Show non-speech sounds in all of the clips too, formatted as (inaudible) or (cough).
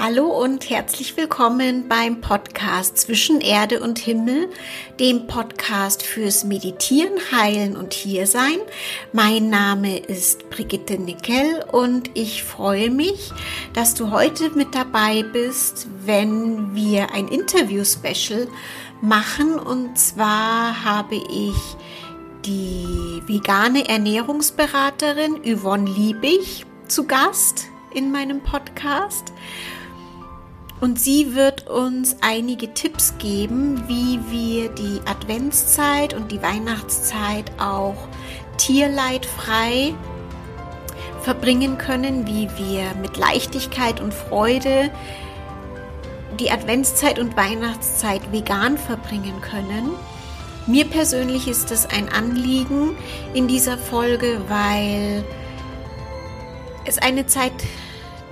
Hallo und herzlich willkommen beim Podcast Zwischen Erde und Himmel, dem Podcast fürs Meditieren, Heilen und Hiersein. Mein Name ist Brigitte Nickel und ich freue mich, dass du heute mit dabei bist, wenn wir ein Interview-Special machen. Und zwar habe ich die vegane Ernährungsberaterin Yvonne Liebig zu Gast in meinem Podcast. Und sie wird uns einige Tipps geben, wie wir die Adventszeit und die Weihnachtszeit auch tierleidfrei verbringen können, wie wir mit Leichtigkeit und Freude die Adventszeit und Weihnachtszeit vegan verbringen können. Mir persönlich ist es ein Anliegen in dieser Folge, weil es eine Zeit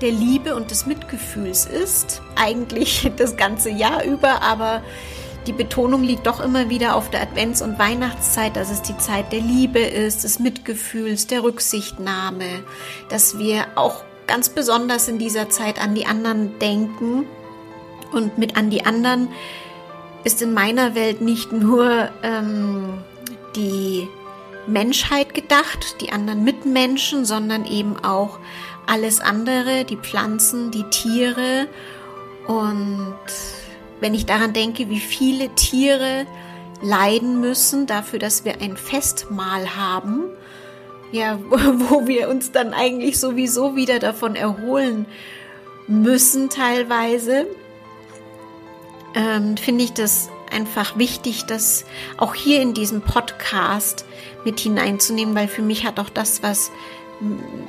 der Liebe und des Mitgefühls ist. Eigentlich (laughs) das ganze Jahr über, aber die Betonung liegt doch immer wieder auf der Advents- und Weihnachtszeit, dass es die Zeit der Liebe ist, des Mitgefühls, der Rücksichtnahme, dass wir auch ganz besonders in dieser Zeit an die anderen denken. Und mit an die anderen ist in meiner Welt nicht nur ähm, die Menschheit gedacht, die anderen Mitmenschen, sondern eben auch alles andere, die Pflanzen, die Tiere. Und wenn ich daran denke, wie viele Tiere leiden müssen dafür, dass wir ein Festmahl haben, ja, (laughs) wo wir uns dann eigentlich sowieso wieder davon erholen müssen teilweise, ähm, finde ich das einfach wichtig, das auch hier in diesem Podcast mit hineinzunehmen, weil für mich hat auch das was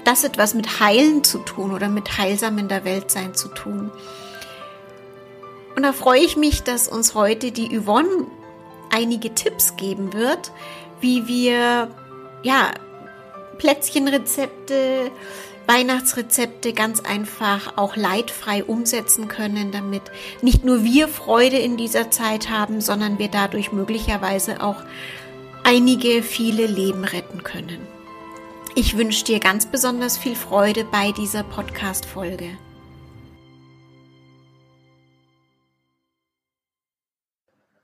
das etwas mit Heilen zu tun oder mit Heilsam in der Welt sein zu tun. Und da freue ich mich, dass uns heute die Yvonne einige Tipps geben wird, wie wir ja Plätzchenrezepte, Weihnachtsrezepte ganz einfach auch leidfrei umsetzen können, damit nicht nur wir Freude in dieser Zeit haben, sondern wir dadurch möglicherweise auch einige, viele Leben retten können. Ich wünsche dir ganz besonders viel Freude bei dieser Podcast-Folge.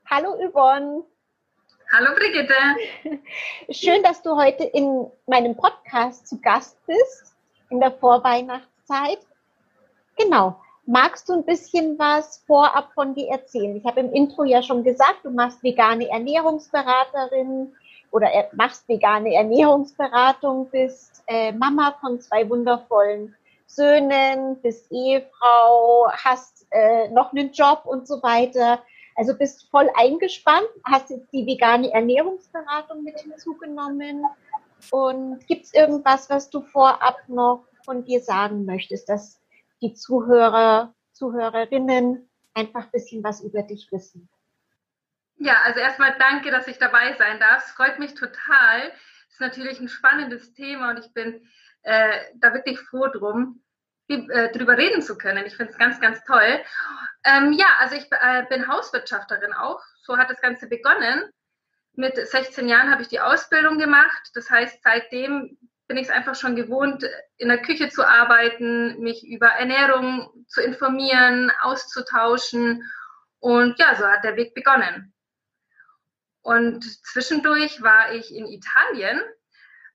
Hallo Yvonne. Hallo Brigitte. (laughs) Schön, dass du heute in meinem Podcast zu Gast bist, in der Vorweihnachtszeit. Genau. Magst du ein bisschen was vorab von dir erzählen? Ich habe im Intro ja schon gesagt, du machst vegane Ernährungsberaterin, oder machst vegane Ernährungsberatung, bist äh, Mama von zwei wundervollen Söhnen, bist Ehefrau, hast äh, noch einen Job und so weiter. Also bist voll eingespannt, hast jetzt die vegane Ernährungsberatung mit hinzugenommen. Und gibt es irgendwas, was du vorab noch von dir sagen möchtest, dass die Zuhörer, Zuhörerinnen einfach ein bisschen was über dich wissen? Ja, also erstmal danke, dass ich dabei sein darf. Es freut mich total. Es ist natürlich ein spannendes Thema und ich bin äh, da wirklich froh drum, äh, drüber reden zu können. Ich finde es ganz, ganz toll. Ähm, ja, also ich äh, bin Hauswirtschafterin auch. So hat das Ganze begonnen. Mit 16 Jahren habe ich die Ausbildung gemacht. Das heißt, seitdem bin ich es einfach schon gewohnt, in der Küche zu arbeiten, mich über Ernährung zu informieren, auszutauschen. Und ja, so hat der Weg begonnen. Und zwischendurch war ich in Italien,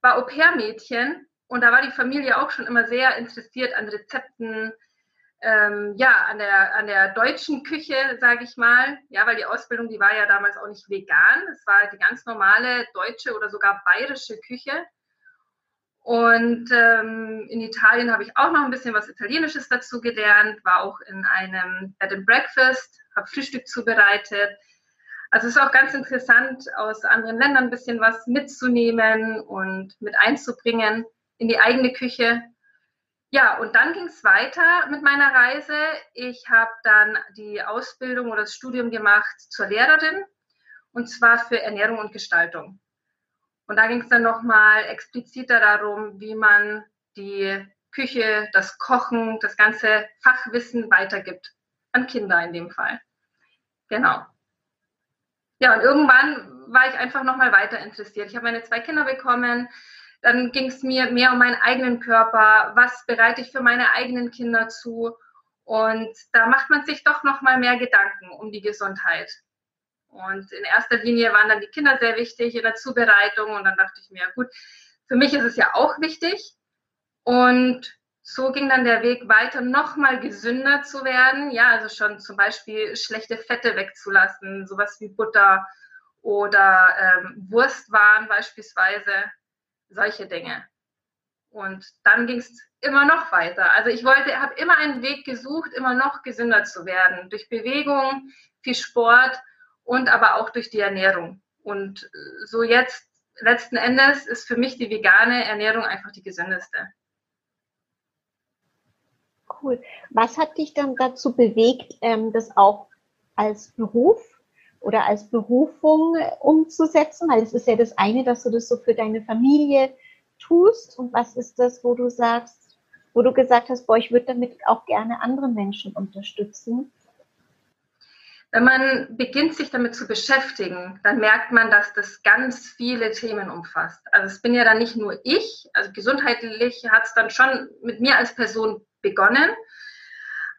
war Au-pair-Mädchen und da war die Familie auch schon immer sehr interessiert an Rezepten, ähm, ja, an der, an der deutschen Küche, sage ich mal. Ja, weil die Ausbildung, die war ja damals auch nicht vegan. Es war die ganz normale deutsche oder sogar bayerische Küche. Und ähm, in Italien habe ich auch noch ein bisschen was Italienisches dazu gelernt, war auch in einem Bed and Breakfast, habe Frühstück zubereitet. Also es ist auch ganz interessant, aus anderen Ländern ein bisschen was mitzunehmen und mit einzubringen in die eigene Küche. Ja, und dann ging es weiter mit meiner Reise. Ich habe dann die Ausbildung oder das Studium gemacht zur Lehrerin und zwar für Ernährung und Gestaltung. Und da ging es dann nochmal expliziter darum, wie man die Küche, das Kochen, das ganze Fachwissen weitergibt an Kinder in dem Fall. Genau. Ja, und irgendwann war ich einfach nochmal weiter interessiert. Ich habe meine zwei Kinder bekommen. Dann ging es mir mehr um meinen eigenen Körper. Was bereite ich für meine eigenen Kinder zu? Und da macht man sich doch noch mal mehr Gedanken um die Gesundheit. Und in erster Linie waren dann die Kinder sehr wichtig in der Zubereitung. Und dann dachte ich mir, gut, für mich ist es ja auch wichtig. Und so ging dann der Weg weiter, noch mal gesünder zu werden. Ja, also schon zum Beispiel schlechte Fette wegzulassen, sowas wie Butter oder ähm, Wurstwaren beispielsweise, solche Dinge. Und dann ging es immer noch weiter. Also ich wollte, habe immer einen Weg gesucht, immer noch gesünder zu werden. Durch Bewegung, viel Sport und aber auch durch die Ernährung. Und so jetzt, letzten Endes, ist für mich die vegane Ernährung einfach die gesündeste. Cool. Was hat dich dann dazu bewegt, ähm, das auch als Beruf oder als Berufung umzusetzen? Weil es ist ja das eine, dass du das so für deine Familie tust. Und was ist das, wo du sagst, wo du gesagt hast, boah, ich würde damit auch gerne andere Menschen unterstützen? Wenn man beginnt, sich damit zu beschäftigen, dann merkt man, dass das ganz viele Themen umfasst. Also es bin ja dann nicht nur ich, also gesundheitlich hat es dann schon mit mir als Person begonnen,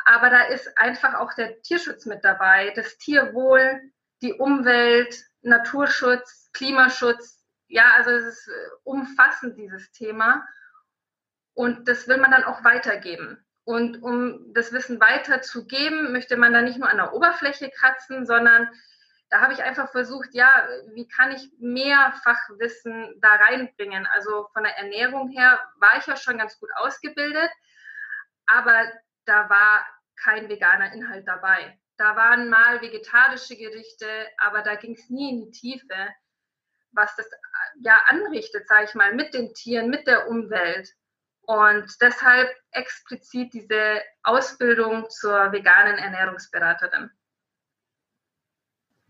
aber da ist einfach auch der Tierschutz mit dabei, das Tierwohl, die Umwelt, Naturschutz, Klimaschutz. Ja, also es ist äh, umfassend, dieses Thema. Und das will man dann auch weitergeben. Und um das Wissen weiterzugeben, möchte man da nicht nur an der Oberfläche kratzen, sondern da habe ich einfach versucht, ja, wie kann ich mehr Fachwissen da reinbringen? Also von der Ernährung her war ich ja schon ganz gut ausgebildet, aber da war kein veganer Inhalt dabei. Da waren mal vegetarische Gerichte, aber da ging es nie in die Tiefe, was das ja anrichtet, sage ich mal, mit den Tieren, mit der Umwelt. Und deshalb explizit diese Ausbildung zur veganen Ernährungsberaterin.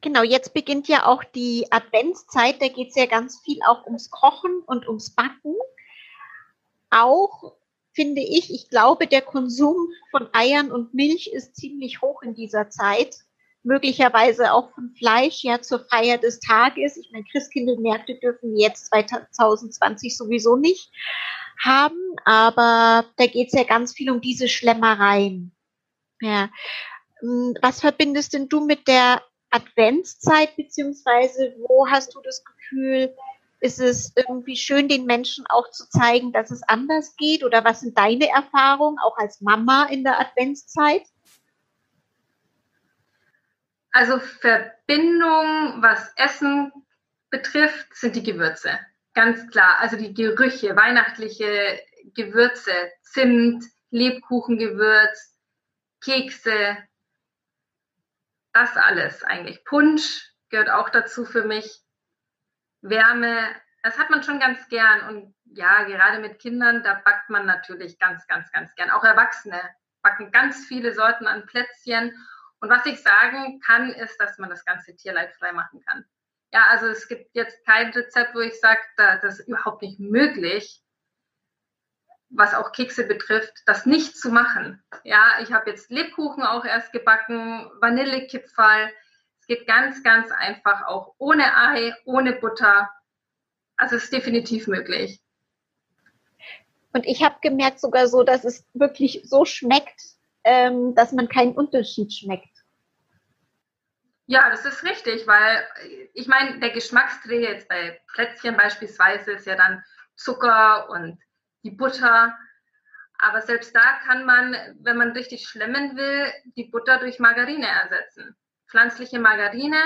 Genau, jetzt beginnt ja auch die Adventszeit. Da geht es ja ganz viel auch ums Kochen und ums Backen. Auch finde ich, ich glaube, der Konsum von Eiern und Milch ist ziemlich hoch in dieser Zeit. Möglicherweise auch von Fleisch, ja, zur Feier des Tages. Ich meine, Christkindlmärkte dürfen jetzt 2020 sowieso nicht haben, aber da geht es ja ganz viel um diese Schlemmereien. Ja. Hm, was verbindest denn du mit der Adventszeit, beziehungsweise wo hast du das Gefühl, ist es irgendwie schön, den Menschen auch zu zeigen, dass es anders geht? Oder was sind deine Erfahrungen auch als Mama in der Adventszeit? Also Verbindung, was Essen betrifft, sind die Gewürze. Ganz klar. Also die Gerüche, weihnachtliche Gewürze, Zimt, Lebkuchengewürz, Kekse, das alles eigentlich. Punsch gehört auch dazu für mich. Wärme, das hat man schon ganz gern. Und ja, gerade mit Kindern, da backt man natürlich ganz, ganz, ganz gern. Auch Erwachsene backen ganz viele Sorten an Plätzchen. Und was ich sagen kann, ist, dass man das ganze tierleidfrei machen kann. Ja, also es gibt jetzt kein Rezept, wo ich sage, da, das ist überhaupt nicht möglich, was auch Kekse betrifft, das nicht zu machen. Ja, ich habe jetzt Lebkuchen auch erst gebacken, Vanillekipferl. Es geht ganz, ganz einfach auch ohne Ei, ohne Butter. Also es ist definitiv möglich. Und ich habe gemerkt sogar so, dass es wirklich so schmeckt, ähm, dass man keinen Unterschied schmeckt. Ja, das ist richtig, weil ich meine, der Geschmacksträger jetzt bei Plätzchen beispielsweise ist ja dann Zucker und die Butter. Aber selbst da kann man, wenn man richtig schlemmen will, die Butter durch Margarine ersetzen. Pflanzliche Margarine.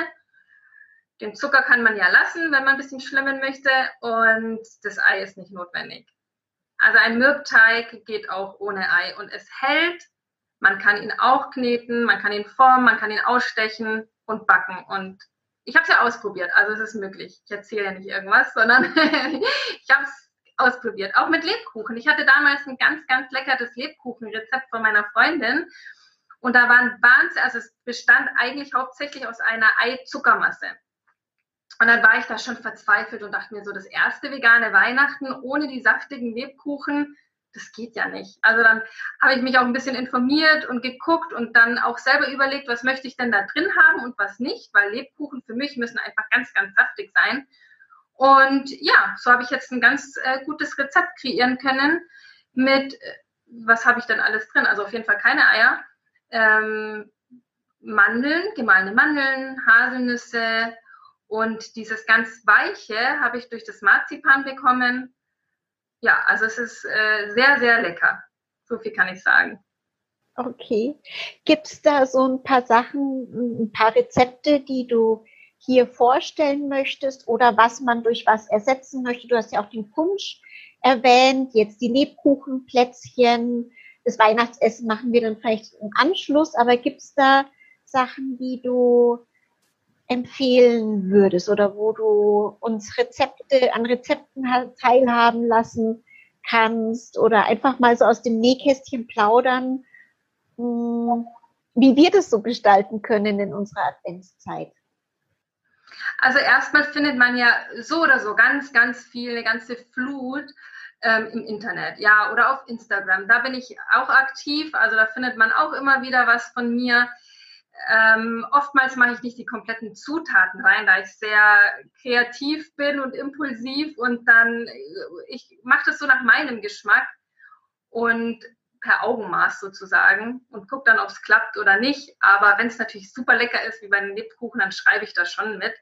Den Zucker kann man ja lassen, wenn man ein bisschen schlemmen möchte. Und das Ei ist nicht notwendig. Also ein Mürbteig geht auch ohne Ei und es hält. Man kann ihn auch kneten, man kann ihn formen, man kann ihn ausstechen und backen. Und ich habe es ja ausprobiert, also es ist möglich. Ich erzähle ja nicht irgendwas, sondern (laughs) ich habe es ausprobiert. Auch mit Lebkuchen. Ich hatte damals ein ganz, ganz leckeres Lebkuchenrezept von meiner Freundin. Und da waren Wahnsinn, also es bestand eigentlich hauptsächlich aus einer Ei-Zuckermasse. Und dann war ich da schon verzweifelt und dachte mir so, das erste vegane Weihnachten ohne die saftigen Lebkuchen, das geht ja nicht. Also dann habe ich mich auch ein bisschen informiert und geguckt und dann auch selber überlegt, was möchte ich denn da drin haben und was nicht, weil Lebkuchen für mich müssen einfach ganz, ganz saftig sein. Und ja, so habe ich jetzt ein ganz äh, gutes Rezept kreieren können mit, äh, was habe ich denn alles drin? Also auf jeden Fall keine Eier, ähm, Mandeln, gemahlene Mandeln, Haselnüsse und dieses ganz Weiche habe ich durch das Marzipan bekommen. Ja, also es ist äh, sehr, sehr lecker. So viel kann ich sagen. Okay. Gibt es da so ein paar Sachen, ein paar Rezepte, die du hier vorstellen möchtest oder was man durch was ersetzen möchte? Du hast ja auch den Punsch erwähnt, jetzt die Lebkuchenplätzchen. Das Weihnachtsessen machen wir dann vielleicht im Anschluss, aber gibt es da Sachen, die du empfehlen würdest oder wo du uns Rezepte an Rezepten teilhaben lassen kannst oder einfach mal so aus dem Nähkästchen plaudern, hm, wie wir das so gestalten können in unserer Adventszeit? Also erstmal findet man ja so oder so ganz, ganz viel, eine ganze Flut ähm, im Internet, ja, oder auf Instagram. Da bin ich auch aktiv, also da findet man auch immer wieder was von mir. Ähm, oftmals mache ich nicht die kompletten Zutaten rein, da ich sehr kreativ bin und impulsiv und dann, äh, ich mache das so nach meinem Geschmack und per Augenmaß sozusagen und gucke dann, ob es klappt oder nicht. Aber wenn es natürlich super lecker ist, wie bei den Lebkuchen, dann schreibe ich das schon mit.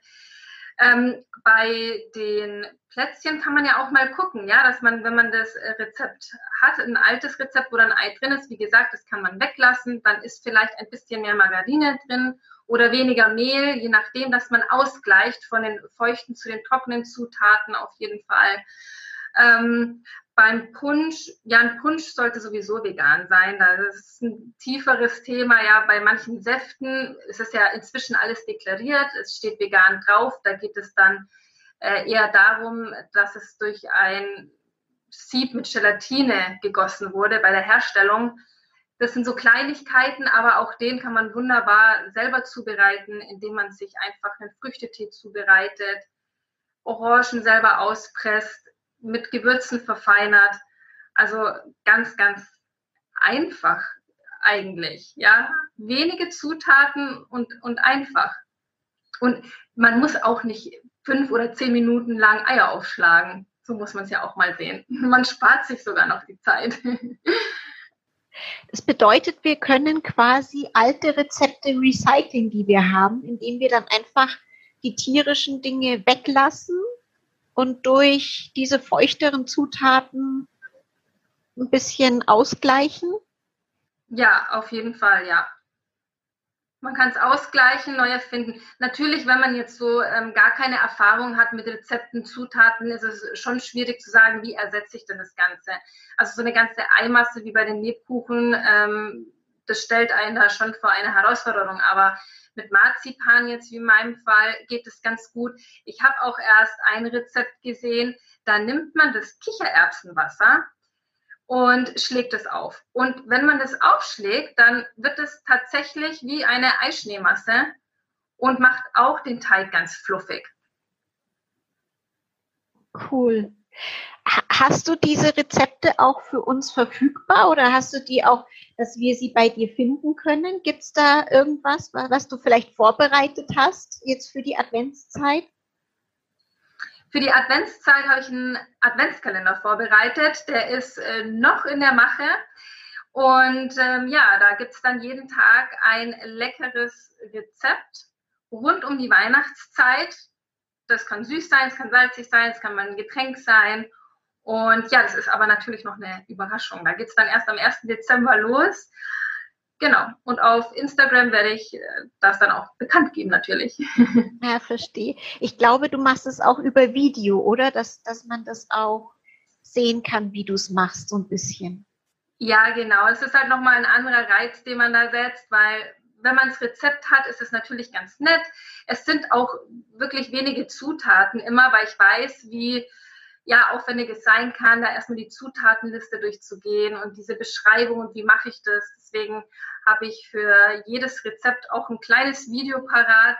Ähm, bei den Plätzchen kann man ja auch mal gucken, ja, dass man, wenn man das äh, Rezept hat, ein altes Rezept, wo dann Ei drin ist, wie gesagt, das kann man weglassen, dann ist vielleicht ein bisschen mehr Margarine drin oder weniger Mehl, je nachdem, dass man ausgleicht von den feuchten zu den trockenen Zutaten auf jeden Fall. Ähm, beim Punsch, ja, ein Punsch sollte sowieso vegan sein. Das ist ein tieferes Thema. Ja, bei manchen Säften ist es ja inzwischen alles deklariert. Es steht vegan drauf. Da geht es dann äh, eher darum, dass es durch ein Sieb mit Gelatine gegossen wurde bei der Herstellung. Das sind so Kleinigkeiten, aber auch den kann man wunderbar selber zubereiten, indem man sich einfach einen Früchtetee zubereitet, Orangen selber auspresst, mit Gewürzen verfeinert. Also ganz, ganz einfach eigentlich. Ja, wenige Zutaten und, und einfach. Und man muss auch nicht fünf oder zehn Minuten lang Eier aufschlagen. So muss man es ja auch mal sehen. (laughs) Man spart sich sogar noch die Zeit. Das bedeutet, wir können quasi alte Rezepte recyceln, die wir haben, indem wir dann einfach die tierischen Dinge weglassen und durch diese feuchteren Zutaten ein bisschen ausgleichen? Ja, auf jeden Fall, ja. Man kann es ausgleichen, neu erfinden. Natürlich, wenn man jetzt so ähm, gar keine Erfahrung hat mit Rezepten, Zutaten, ist es schon schwierig zu sagen, wie ersetze ich denn das Ganze. Also so eine ganze Eimasse wie bei den Lebkuchen, ähm, das stellt einen da schon vor eine Herausforderung. Aber mit Marzipan jetzt wie in meinem Fall geht es ganz gut. Ich habe auch erst ein Rezept gesehen, da nimmt man das Kichererbsenwasser und schlägt es auf. Und wenn man das aufschlägt, dann wird es tatsächlich wie eine Eischneemasse und macht auch den Teig ganz fluffig. Cool. Hast du diese Rezepte auch für uns verfügbar oder hast du die auch, dass wir sie bei dir finden können? Gibt es da irgendwas, was du vielleicht vorbereitet hast jetzt für die Adventszeit? Für die Adventszeit habe ich einen Adventskalender vorbereitet. Der ist äh, noch in der Mache. Und ähm, ja, da gibt es dann jeden Tag ein leckeres Rezept rund um die Weihnachtszeit. Das kann süß sein, es kann salzig sein, es kann mal ein Getränk sein. Und ja, das ist aber natürlich noch eine Überraschung. Da geht es dann erst am 1. Dezember los. Genau. Und auf Instagram werde ich äh, das dann auch bekannt geben, natürlich. (laughs) Ja, verstehe. Ich glaube, du machst es auch über Video, oder? Dass, dass man das auch sehen kann, wie du es machst, so ein bisschen. Ja, genau. Es ist halt nochmal ein anderer Reiz, den man da setzt, weil wenn man das Rezept hat, ist es natürlich ganz nett. Es sind auch wirklich wenige Zutaten immer, weil ich weiß, wie ja aufwendig es sein kann, da erstmal die Zutatenliste durchzugehen und diese Beschreibung und wie mache ich das. Deswegen habe ich für jedes Rezept auch ein kleines Video parat,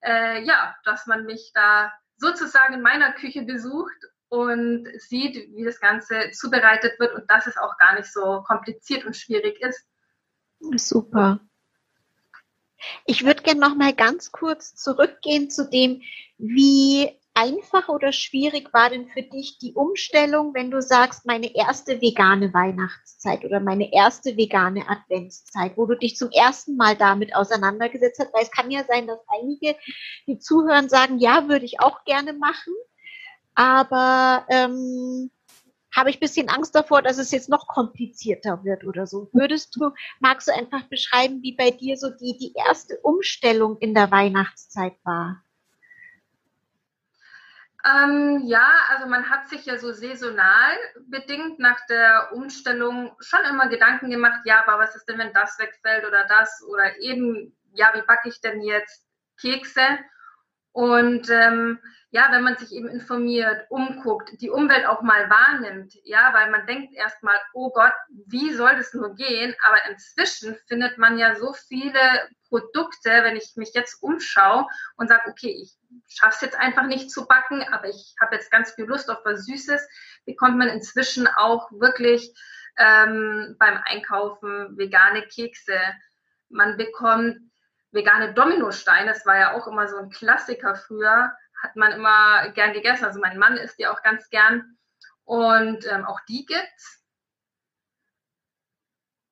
äh, ja, dass man mich da sozusagen in meiner Küche besucht und sieht, wie das Ganze zubereitet wird und dass es auch gar nicht so kompliziert und schwierig ist. Super. Ich würde gerne noch mal ganz kurz zurückgehen zu dem, wie einfach oder schwierig war denn für dich die Umstellung, wenn du sagst, meine erste vegane Weihnachtszeit oder meine erste vegane Adventszeit, wo du dich zum ersten Mal damit auseinandergesetzt hast? Weil es kann ja sein, dass einige, die zuhören, sagen, ja, würde ich auch gerne machen, aber ähm, habe ich bisschen Angst davor, dass es jetzt noch komplizierter wird oder so. Würdest du, magst du einfach beschreiben, wie bei dir so die, die erste Umstellung in der Weihnachtszeit war? Ähm, ja, also man hat sich ja so saisonal bedingt nach der Umstellung schon immer Gedanken gemacht, ja, aber was ist denn, wenn das wegfällt oder das oder eben, ja, wie backe ich denn jetzt Kekse? Und ähm, ja, wenn man sich eben informiert, umguckt, die Umwelt auch mal wahrnimmt, ja, weil man denkt erstmal, oh Gott, wie soll das nur gehen? Aber inzwischen findet man ja so viele Produkte, wenn ich mich jetzt umschaue und sage, okay, ich schaffe es jetzt einfach nicht zu backen, aber ich habe jetzt ganz viel Lust auf was Süßes, bekommt man inzwischen auch wirklich ähm, beim Einkaufen vegane Kekse. Man bekommt vegane Dominosteine, das war ja auch immer so ein Klassiker früher, hat man immer gern gegessen. Also mein Mann isst die auch ganz gern. Und ähm, auch die gibt's.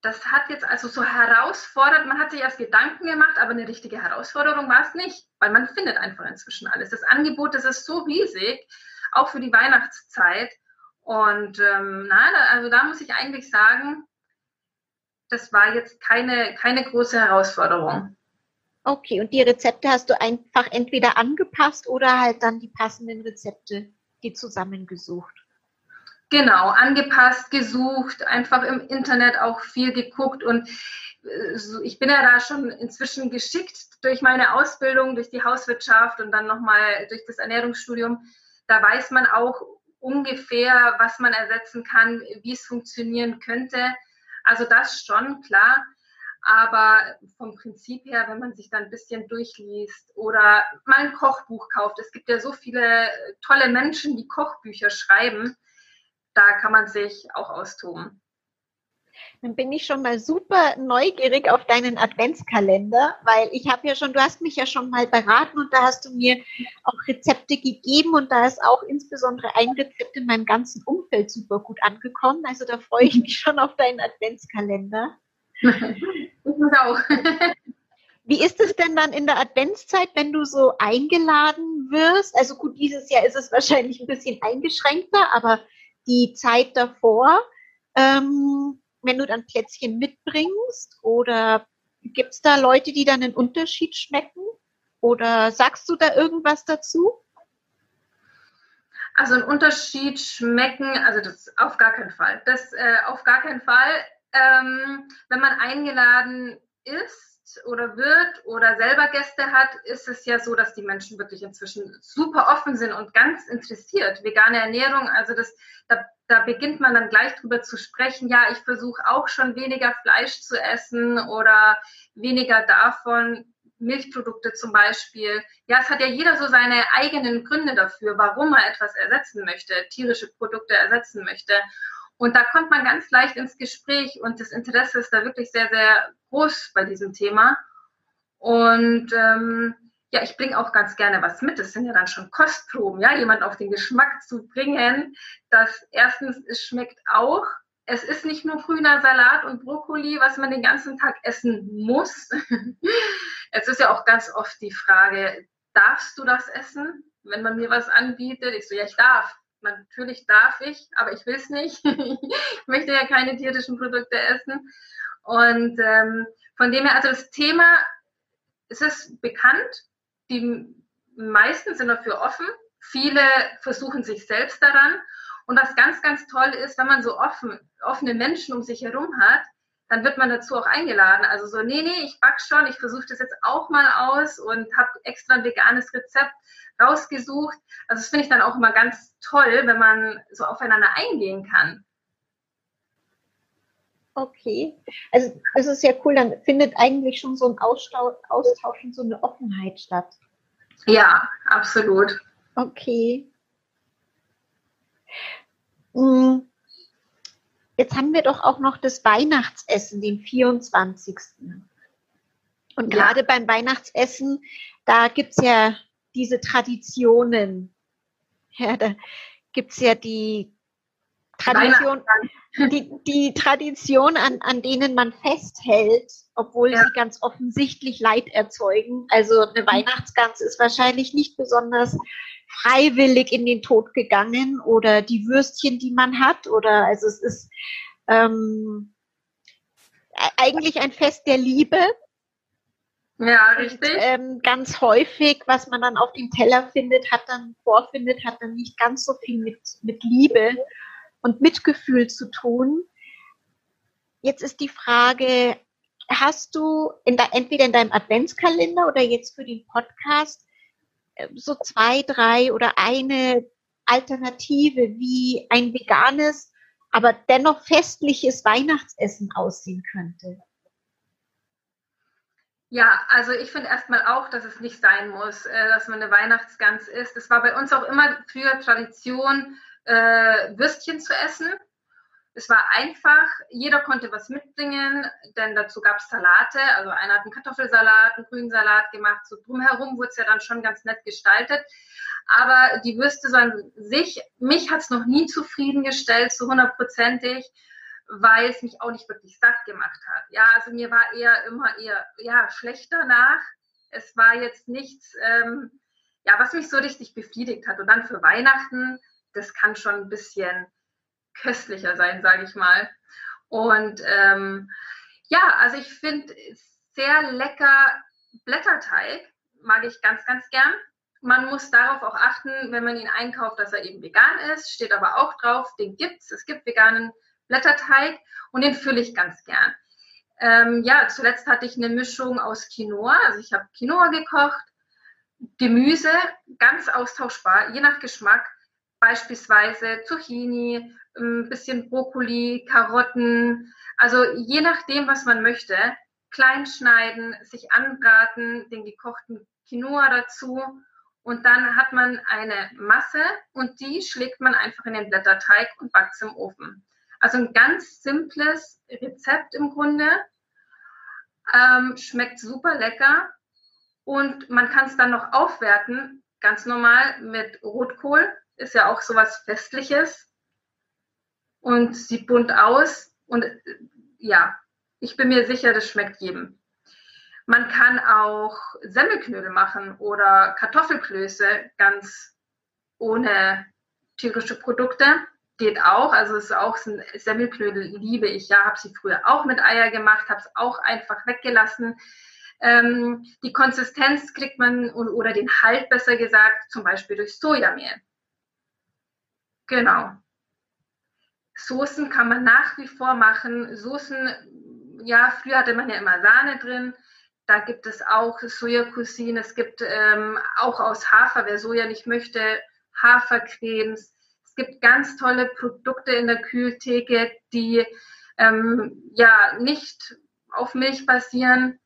Das hat jetzt also so herausfordert, man hat sich erst Gedanken gemacht, aber eine richtige Herausforderung war es nicht, weil man findet einfach inzwischen alles. Das Angebot, das ist so riesig, auch für die Weihnachtszeit. Und ähm, nein, also da muss ich eigentlich sagen, das war jetzt keine, keine große Herausforderung. Okay, und die Rezepte hast du einfach entweder angepasst oder halt dann die passenden Rezepte, die zusammengesucht. Genau, angepasst, gesucht, einfach im Internet auch viel geguckt und äh, ich bin ja da schon inzwischen geschickt durch meine Ausbildung, durch die Hauswirtschaft und dann nochmal durch das Ernährungsstudium. Da weiß man auch ungefähr, was man ersetzen kann, wie es funktionieren könnte. Also das schon, klar. Aber vom Prinzip her, wenn man sich dann ein bisschen durchliest oder mal ein Kochbuch kauft, es gibt ja so viele tolle Menschen, die Kochbücher schreiben, da kann man sich auch austoben. Dann bin ich schon mal super neugierig auf deinen Adventskalender, weil ich habe ja schon, du hast mich ja schon mal beraten und da hast du mir auch Rezepte gegeben und da ist auch insbesondere ein Rezept in meinem ganzen Umfeld super gut angekommen. Also da freue ich mich schon auf deinen Adventskalender. (laughs) Ich auch. (laughs) Wie ist es denn dann in der Adventszeit, wenn du so eingeladen wirst? Also gut, dieses Jahr ist es wahrscheinlich ein bisschen eingeschränkter, aber die Zeit davor, ähm, wenn du dann Plätzchen mitbringst oder gibt es da Leute, die dann einen Unterschied schmecken? Oder sagst du da irgendwas dazu? Also ein Unterschied schmecken, also das auf gar keinen Fall. Das äh, auf gar keinen Fall ähm, wenn man eingeladen ist oder wird oder selber Gäste hat, ist es ja so, dass die Menschen wirklich inzwischen super offen sind und ganz interessiert. Vegane Ernährung, also das, da, da beginnt man dann gleich drüber zu sprechen. Ja, ich versuche auch schon weniger Fleisch zu essen oder weniger davon. Milchprodukte zum Beispiel. Ja, es hat ja jeder so seine eigenen Gründe dafür, warum er etwas ersetzen möchte, tierische Produkte ersetzen möchte. Und da kommt man ganz leicht ins Gespräch und das Interesse ist da wirklich sehr, sehr groß bei diesem Thema. Und ähm, ja, ich bringe auch ganz gerne was mit. Das sind ja dann schon Kostproben, ja, jemand auf den Geschmack zu bringen, dass erstens es schmeckt auch. Es ist nicht nur grüner Salat und Brokkoli, was man den ganzen Tag essen muss. (laughs) es ist ja auch ganz oft die Frage, darfst du das essen, wenn man mir was anbietet? Ich so, ja, ich darf natürlich darf ich, aber ich will es nicht. (laughs) ich möchte ja keine tierischen Produkte essen. Und ähm, von dem her, also das Thema, es ist bekannt, die meisten sind dafür offen, viele versuchen sich selbst daran. Und was ganz, ganz toll ist, wenn man so offen, offene Menschen um sich herum hat, dann wird man dazu auch eingeladen. Also so, nee, nee, ich back schon, ich versuche das jetzt auch mal aus und habe extra ein veganes Rezept rausgesucht. Also das finde ich dann auch immer ganz toll, wenn man so aufeinander eingehen kann. Okay, also das ist ja cool, dann findet eigentlich schon so ein Austausch, Austausch und so eine Offenheit statt. Ja, absolut. Okay. Hm. Jetzt haben wir doch auch noch das Weihnachtsessen, den 24. Und ja. gerade beim Weihnachtsessen, da gibt es ja diese Traditionen. Ja, da gibt's ja die Tradition, die, die Tradition, an, an denen man festhält, obwohl ja. sie ganz offensichtlich Leid erzeugen. Also eine Weihnachtsgans ist wahrscheinlich nicht besonders freiwillig in den Tod gegangen oder die Würstchen, die man hat, oder also es ist ähm, eigentlich ein Fest der Liebe. Ja, richtig. Und, ähm, ganz häufig, was man dann auf dem Teller findet, hat dann vorfindet, hat dann nicht ganz so viel mit, mit Liebe und Mitgefühl zu tun. Jetzt ist die Frage, hast du in da, entweder in deinem Adventskalender oder jetzt für den Podcast so zwei, drei oder eine Alternative, wie ein veganes, aber dennoch festliches Weihnachtsessen aussehen könnte? Ja, also ich finde erstmal auch, dass es nicht sein muss, äh, dass man eine Weihnachtsgans isst. Es war bei uns auch immer früher Tradition, äh, Würstchen zu essen. Es war einfach, jeder konnte was mitbringen, denn dazu gab es Salate. Also einer hat einen Kartoffelsalat, einen Grünsalat gemacht. So drumherum wurde es ja dann schon ganz nett gestaltet. Aber die Würste so an sich, mich hat es noch nie zufriedengestellt, so hundertprozentig, weil es mich auch nicht wirklich satt gemacht hat. Ja, also mir war eher immer eher ja, schlechter nach. Es war jetzt nichts, ähm, ja, was mich so richtig befriedigt hat. Und dann für Weihnachten das kann schon ein bisschen köstlicher sein, sage ich mal. Und ähm, ja, also ich finde sehr lecker Blätterteig, mag ich ganz, ganz gern. Man muss darauf auch achten, wenn man ihn einkauft, dass er eben vegan ist. Steht aber auch drauf, den gibt's. Es gibt veganen Blätterteig und den fülle ich ganz gern. Ähm, ja, zuletzt hatte ich eine Mischung aus Quinoa. Also ich habe Quinoa gekocht, Gemüse, ganz austauschbar, je nach Geschmack beispielsweise Zucchini, ein bisschen Brokkoli, Karotten, also je nachdem, was man möchte, klein schneiden, sich anbraten, den gekochten Quinoa dazu. Und dann hat man eine Masse und die schlägt man einfach in den Blätterteig und backt es im Ofen. Also ein ganz simples Rezept im Grunde, ähm, schmeckt super lecker. Und man kann es dann noch aufwerten, ganz normal mit Rotkohl, ist ja auch sowas Festliches und sieht bunt aus. Und ja, ich bin mir sicher, das schmeckt jedem. Man kann auch Semmelknödel machen oder Kartoffelklöße ganz ohne tierische Produkte. Geht auch. Also es ist auch Semmelknödel, liebe ich ja. Habe sie früher auch mit Eier gemacht, habe es auch einfach weggelassen. Ähm, die Konsistenz kriegt man oder den Halt besser gesagt, zum Beispiel durch Sojamehl. Genau. Soßen kann man nach wie vor machen. Soßen, ja, früher hatte man ja immer Sahne drin. Da gibt es auch Sojacuisine. Es gibt ähm, auch aus Hafer, wer Soja nicht möchte, Hafercremes. Es gibt ganz tolle Produkte in der Kühltheke, die ähm, ja nicht auf Milch basieren.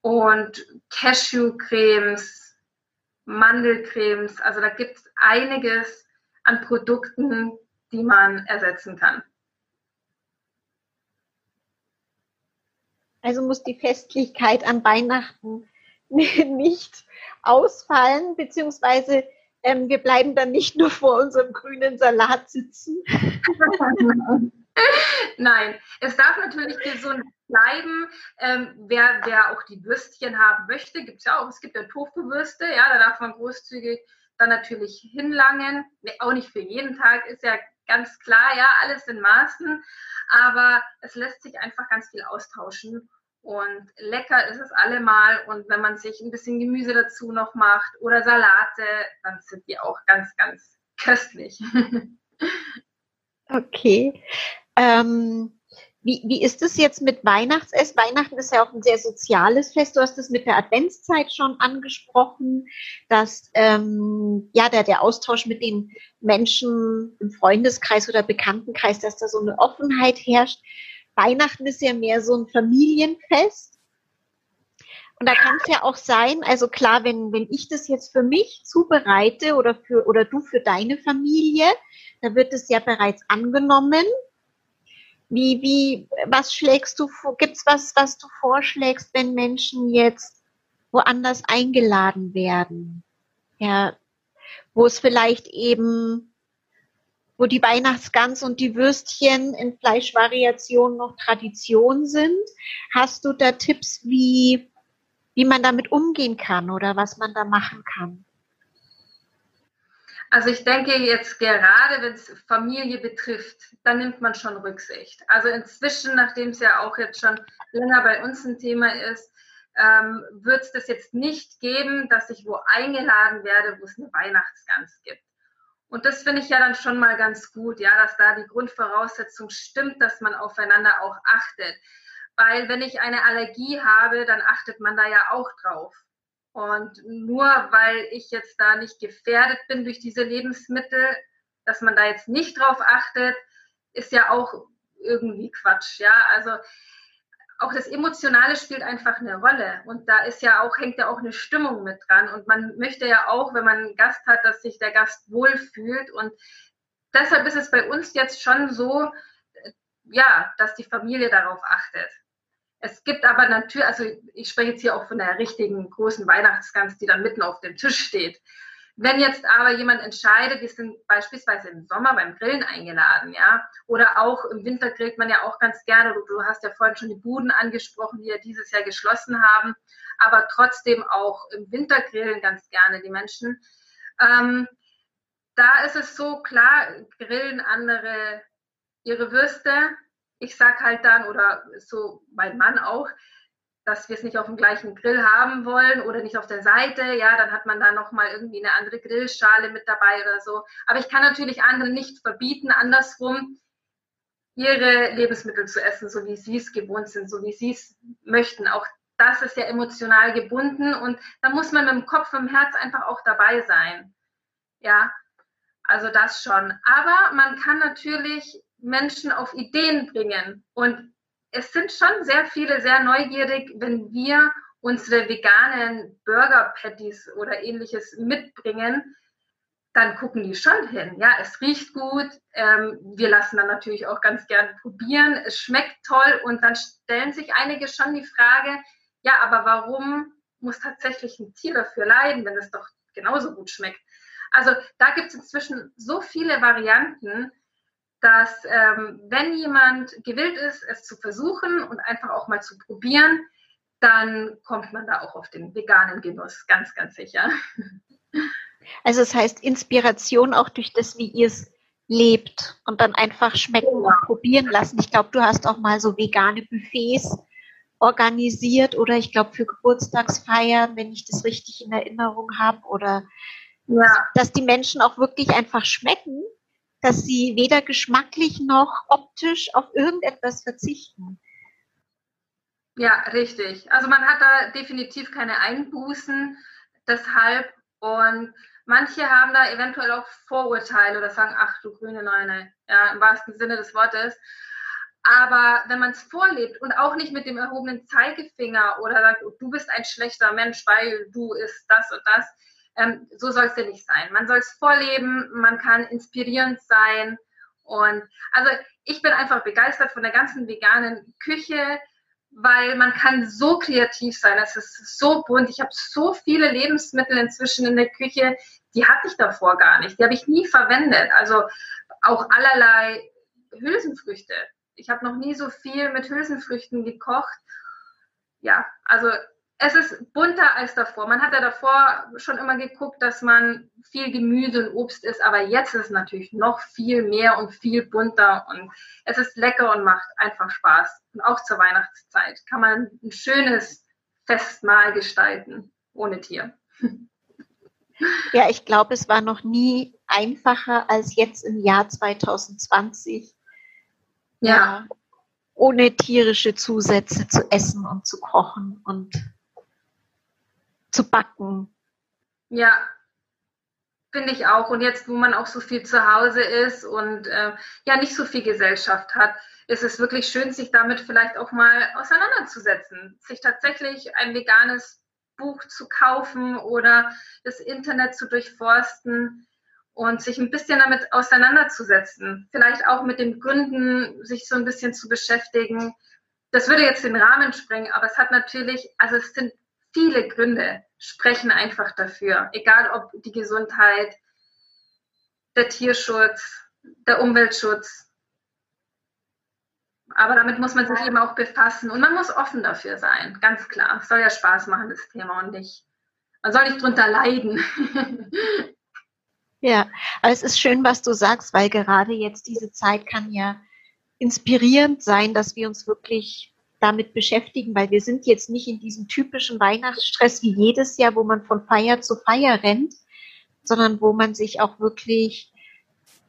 Und Cashewcremes, Mandelcremes, also da gibt es einiges an Produkten, die man ersetzen kann. Also muss die Festlichkeit an Weihnachten (laughs) nicht ausfallen, beziehungsweise ähm, wir bleiben dann nicht nur vor unserem grünen Salat sitzen. (laughs) Nein, es darf natürlich gesund bleiben. Ähm, wer, wer auch die Würstchen haben möchte, gibt es ja auch. Es gibt ja Tofu-Würste, ja, da darf man großzügig dann natürlich hinlangen. Nee, auch nicht für jeden Tag, ist ja ganz klar, ja, alles in Maßen. Aber es lässt sich einfach ganz viel austauschen. Und lecker ist es allemal. Und wenn man sich ein bisschen Gemüse dazu noch macht oder Salate, dann sind die auch ganz, ganz köstlich. (laughs) okay. Ähm, wie, wie ist es jetzt mit Weihnachtsessen? Weihnachten ist ja auch ein sehr soziales Fest. Du hast es mit der Adventszeit schon angesprochen, dass ähm, ja der, der Austausch mit den Menschen im Freundeskreis oder Bekanntenkreis, dass da so eine Offenheit herrscht. Weihnachten ist ja mehr so ein Familienfest. Und da kann es ja auch sein, also klar, wenn, wenn ich das jetzt für mich zubereite oder für, oder du für deine Familie, da wird es ja bereits angenommen wie, wie, was schlägst du vor? Gibt's was, was du vorschlägst, wenn Menschen jetzt woanders eingeladen werden? Ja, wo es vielleicht eben, wo die Weihnachtsgans und die Würstchen in Fleischvariationen noch Tradition sind. Hast du da Tipps, wie, wie man damit umgehen kann oder was man da machen kann? Also ich denke jetzt gerade, wenn es Familie betrifft, dann nimmt man schon Rücksicht. Also inzwischen, nachdem es ja auch jetzt schon länger bei uns ein Thema ist, ähm, wird es das jetzt nicht geben, dass ich wo eingeladen werde, wo es eine Weihnachtsgans gibt. Und das finde ich ja dann schon mal ganz gut, ja, dass da die Grundvoraussetzung stimmt, dass man aufeinander auch achtet. Weil wenn ich eine Allergie habe, dann achtet man da ja auch drauf. Und nur weil ich jetzt da nicht gefährdet bin durch diese Lebensmittel, dass man da jetzt nicht drauf achtet, ist ja auch irgendwie Quatsch. Ja, also auch das Emotionale spielt einfach eine Rolle. Und da ist ja auch, hängt ja auch eine Stimmung mit dran. Und man möchte ja auch, wenn man einen Gast hat, dass sich der Gast wohlfühlt. Und deshalb ist es bei uns jetzt schon so, ja, dass die Familie darauf achtet. Es gibt aber natürlich, also ich spreche jetzt hier auch von der richtigen großen Weihnachtsgans, die dann mitten auf dem Tisch steht. Wenn jetzt aber jemand entscheidet, wir sind beispielsweise im Sommer beim Grillen eingeladen, ja, oder auch im Winter grillt man ja auch ganz gerne, du, du hast ja vorhin schon die Buden angesprochen, die ja dieses Jahr geschlossen haben, aber trotzdem auch im Winter grillen ganz gerne die Menschen. Ähm, da ist es so klar, grillen andere ihre Würste, ich sag halt dann, oder so mein Mann auch, dass wir es nicht auf dem gleichen Grill haben wollen oder nicht auf der Seite, ja, dann hat man da nochmal irgendwie eine andere Grillschale mit dabei oder so. Aber ich kann natürlich anderen nicht verbieten, andersrum ihre Lebensmittel zu essen, so wie sie es gewohnt sind, so wie sie es möchten. Auch das ist ja emotional gebunden und da muss man mit dem Kopf, mit dem Herz einfach auch dabei sein. Ja, also das schon. Aber man kann natürlich Menschen auf Ideen bringen. Und es sind schon sehr viele sehr neugierig, wenn wir unsere veganen Burger Patties oder ähnliches mitbringen, dann gucken die schon hin. Ja, es riecht gut. Ähm, wir lassen dann natürlich auch ganz gern probieren. Es schmeckt toll und dann stellen sich einige schon die Frage, ja, aber warum muss tatsächlich ein Tier dafür leiden, wenn es doch genauso gut schmeckt? Also da gibt es inzwischen so viele Varianten, dass ähm, wenn jemand gewillt ist, es zu versuchen und einfach auch mal zu probieren, dann kommt man da auch auf den veganen Genuss, ganz, ganz sicher. Also es das heißt Inspiration auch durch das, wie ihr es lebt und dann einfach schmecken und probieren lassen. Ich glaube, du hast auch mal so vegane Buffets organisiert oder ich glaube für Geburtstagsfeiern, wenn ich das richtig in Erinnerung habe oder ja. dass die Menschen auch wirklich einfach schmecken dass sie weder geschmacklich noch optisch auf irgendetwas verzichten. Ja, richtig. Also man hat da definitiv keine Einbußen. Deshalb und manche haben da eventuell auch Vorurteile oder sagen, ach du grüne Neune, ja, im wahrsten Sinne des Wortes. Aber wenn man es vorlebt und auch nicht mit dem erhobenen Zeigefinger oder sagt, du bist ein schlechter Mensch, weil du isst das und das, ähm, so soll es ja nicht sein. Man soll es vorleben, man kann inspirierend sein. Und also ich bin einfach begeistert von der ganzen veganen Küche, weil man kann so kreativ sein. Es ist so bunt. Ich habe so viele Lebensmittel inzwischen in der Küche, die hatte ich davor gar nicht. Die habe ich nie verwendet. Also auch allerlei Hülsenfrüchte. Ich habe noch nie so viel mit Hülsenfrüchten gekocht. Ja, also es ist bunter als davor. Man hat ja davor schon immer geguckt, dass man viel Gemüse und Obst isst, aber jetzt ist es natürlich noch viel mehr und viel bunter und es ist lecker und macht einfach Spaß. Und auch zur Weihnachtszeit kann man ein schönes Festmahl gestalten, ohne Tier. (laughs) Ja, ich glaube, es war noch nie einfacher als jetzt im Jahr 2020. Ja. ja ohne tierische Zusätze zu essen und zu kochen und zu backen. Ja, finde ich auch. Und jetzt, wo man auch so viel zu Hause ist und äh, ja nicht so viel Gesellschaft hat, ist es wirklich schön, sich damit vielleicht auch mal auseinanderzusetzen, sich tatsächlich ein veganes Buch zu kaufen oder das Internet zu durchforsten und sich ein bisschen damit auseinanderzusetzen. Vielleicht auch mit den Gründen, sich so ein bisschen zu beschäftigen. Das würde jetzt den Rahmen sprengen, aber es hat natürlich, also es sind viele Gründe sprechen einfach dafür. Egal ob die Gesundheit, der Tierschutz, der Umweltschutz. Aber damit muss man sich eben auch befassen und man muss offen dafür sein, ganz klar. Es soll ja Spaß machen, das Thema und nicht, man soll nicht drunter leiden. (laughs) Ja, aber es ist schön, was du sagst, weil gerade jetzt diese Zeit kann ja inspirierend sein, dass wir uns wirklich damit beschäftigen, weil wir sind jetzt nicht in diesem typischen Weihnachtsstress wie jedes Jahr, wo man von Feier zu Feier rennt, sondern wo man sich auch wirklich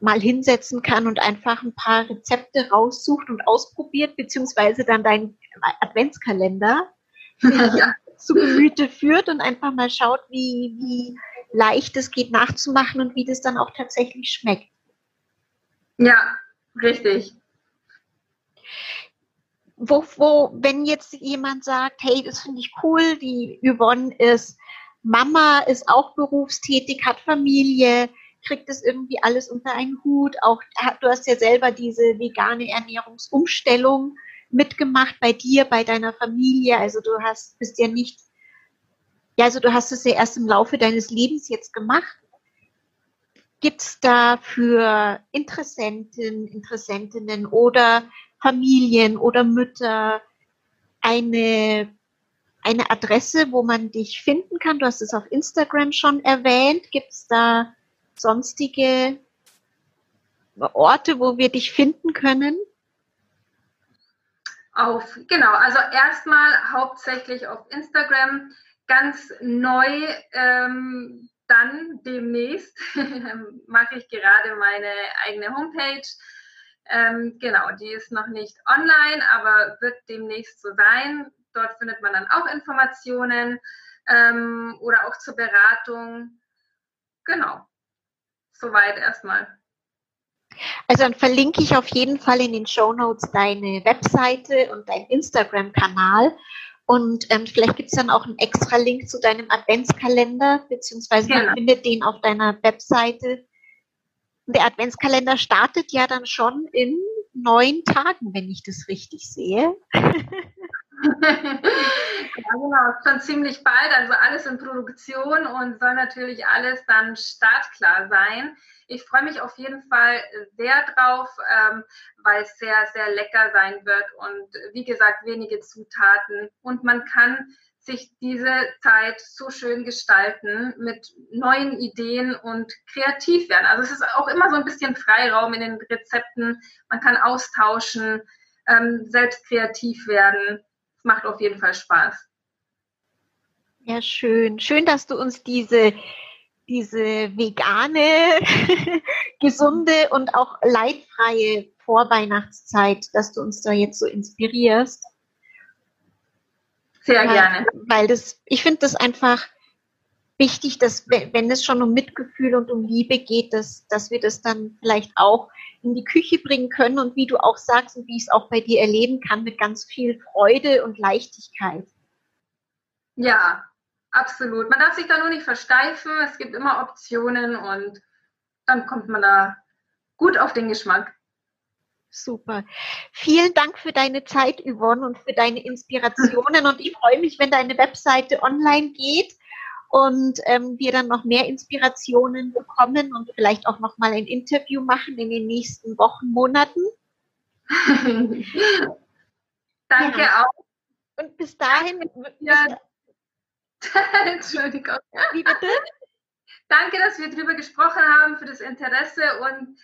mal hinsetzen kann und einfach ein paar Rezepte raussucht und ausprobiert, beziehungsweise dann deinen Adventskalender ja. (laughs) zu Gemüte führt und einfach mal schaut, wie, wie leicht es geht nachzumachen und wie das dann auch tatsächlich schmeckt. Ja, richtig. Wo, wo, wenn jetzt jemand sagt, hey, das finde ich cool, die Yvonne ist Mama, ist auch berufstätig, hat Familie, kriegt das irgendwie alles unter einen Hut. Auch du hast ja selber diese vegane Ernährungsumstellung mitgemacht bei dir, bei deiner Familie. Also du hast bist ja nicht ja, also du hast es ja erst im Laufe deines Lebens jetzt gemacht. Gibt es da für Interessenten, Interessentinnen oder Familien oder Mütter eine, eine Adresse, wo man dich finden kann? Du hast es auf Instagram schon erwähnt. Gibt es da sonstige Orte, wo wir dich finden können? Auf, genau, also erstmal hauptsächlich auf Instagram ganz neu ähm, dann demnächst (laughs) mache ich gerade meine eigene Homepage. Ähm, genau, die ist noch nicht online, aber wird demnächst so sein. Dort findet man dann auch Informationen ähm, oder auch zur Beratung. Genau, soweit erstmal. Also dann verlinke ich auf jeden Fall in den Show Notes deine Webseite und deinen Instagram-Kanal. Und ähm, vielleicht gibt es dann auch einen extra Link zu deinem Adventskalender, beziehungsweise genau. man findet den auf deiner Webseite. Der Adventskalender startet ja dann schon in neun Tagen, wenn ich das richtig sehe. (laughs) ja, genau, schon ziemlich bald, also alles in Produktion und soll natürlich alles dann startklar sein. Ich freue mich auf jeden Fall sehr drauf, ähm, weil es sehr, sehr lecker sein wird und wie gesagt, wenige Zutaten und man kann sich diese Zeit so schön gestalten mit neuen Ideen und kreativ werden. Also es ist auch immer so ein bisschen Freiraum in den Rezepten. Man kann austauschen, ähm, selbst kreativ werden es macht auf jeden Fall Spaß. Ja, schön. Schön, dass du uns diese, diese vegane, (laughs) gesunde und auch leidfreie Vorweihnachtszeit, dass du uns da jetzt so inspirierst. Sehr gerne. Weil das, ich finde das einfach wichtig, dass wenn es schon um Mitgefühl und um Liebe geht, dass, dass wir das dann vielleicht auch in die Küche bringen können und wie du auch sagst und wie ich es auch bei dir erleben kann, mit ganz viel Freude und Leichtigkeit. Ja, absolut. Man darf sich da nur nicht versteifen. Es gibt immer Optionen und dann kommt man da gut auf den Geschmack. Super. Vielen Dank für deine Zeit, Yvonne, und für deine Inspirationen. Und ich freue mich, wenn deine Webseite online geht und ähm, wir dann noch mehr Inspirationen bekommen und vielleicht auch noch mal ein Interview machen in den nächsten Wochen, Monaten. (laughs) Danke ja. auch. Und bis dahin. Ja. (laughs) Entschuldigung. Wie bitte? Danke, dass wir darüber gesprochen haben, für das Interesse und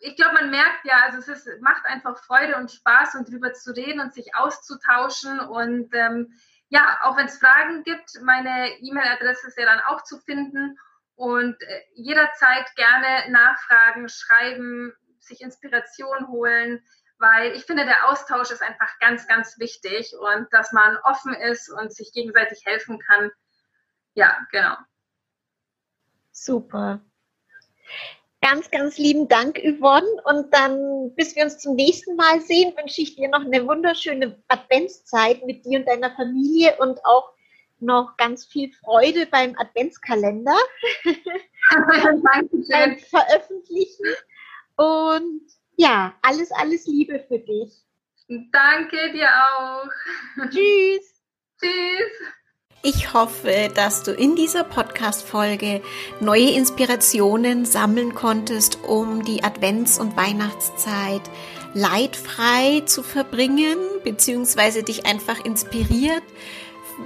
ich glaube, man merkt ja, also es ist, macht einfach Freude und Spaß, und darüber zu reden und sich auszutauschen und ähm, ja, auch wenn es Fragen gibt, meine E-Mail-Adresse ist ja dann auch zu finden und äh, jederzeit gerne nachfragen, schreiben, sich Inspiration holen, weil ich finde, der Austausch ist einfach ganz, ganz wichtig und dass man offen ist und sich gegenseitig helfen kann. Ja, genau. Super. Ganz, ganz lieben Dank, Yvonne. Und dann, bis wir uns zum nächsten Mal sehen, wünsche ich dir noch eine wunderschöne Adventszeit mit dir und deiner Familie und auch noch ganz viel Freude beim Adventskalender (laughs) beim Veröffentlichen. Und ja, alles, alles Liebe für dich. Danke dir auch. Tschüss. Tschüss. Ich hoffe, dass du in dieser Podcast-Folge neue Inspirationen sammeln konntest, um die Advents- und Weihnachtszeit leidfrei zu verbringen, beziehungsweise dich einfach inspiriert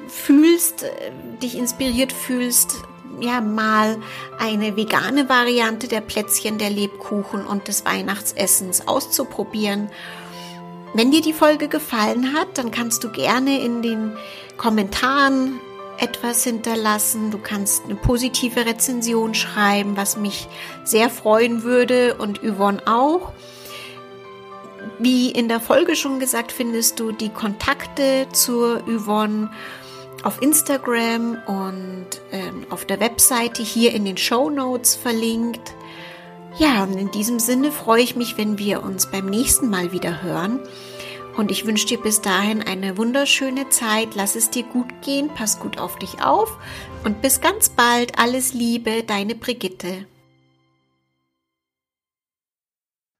fühlst, dich inspiriert fühlst, ja, mal eine vegane Variante der Plätzchen, der Lebkuchen und des Weihnachtsessens auszuprobieren. Wenn dir die Folge gefallen hat, dann kannst du gerne in den Kommentaren etwas hinterlassen. Du kannst eine positive Rezension schreiben, was mich sehr freuen würde und Yvonne auch. Wie in der Folge schon gesagt, findest du die Kontakte zur Yvonne auf Instagram und ähm, auf der Webseite hier in den Show Notes verlinkt. Ja, und in diesem Sinne freue ich mich, wenn wir uns beim nächsten Mal wieder hören. Und ich wünsche dir bis dahin eine wunderschöne Zeit. Lass es dir gut gehen, pass gut auf dich auf und bis ganz bald. Alles Liebe, deine Brigitte.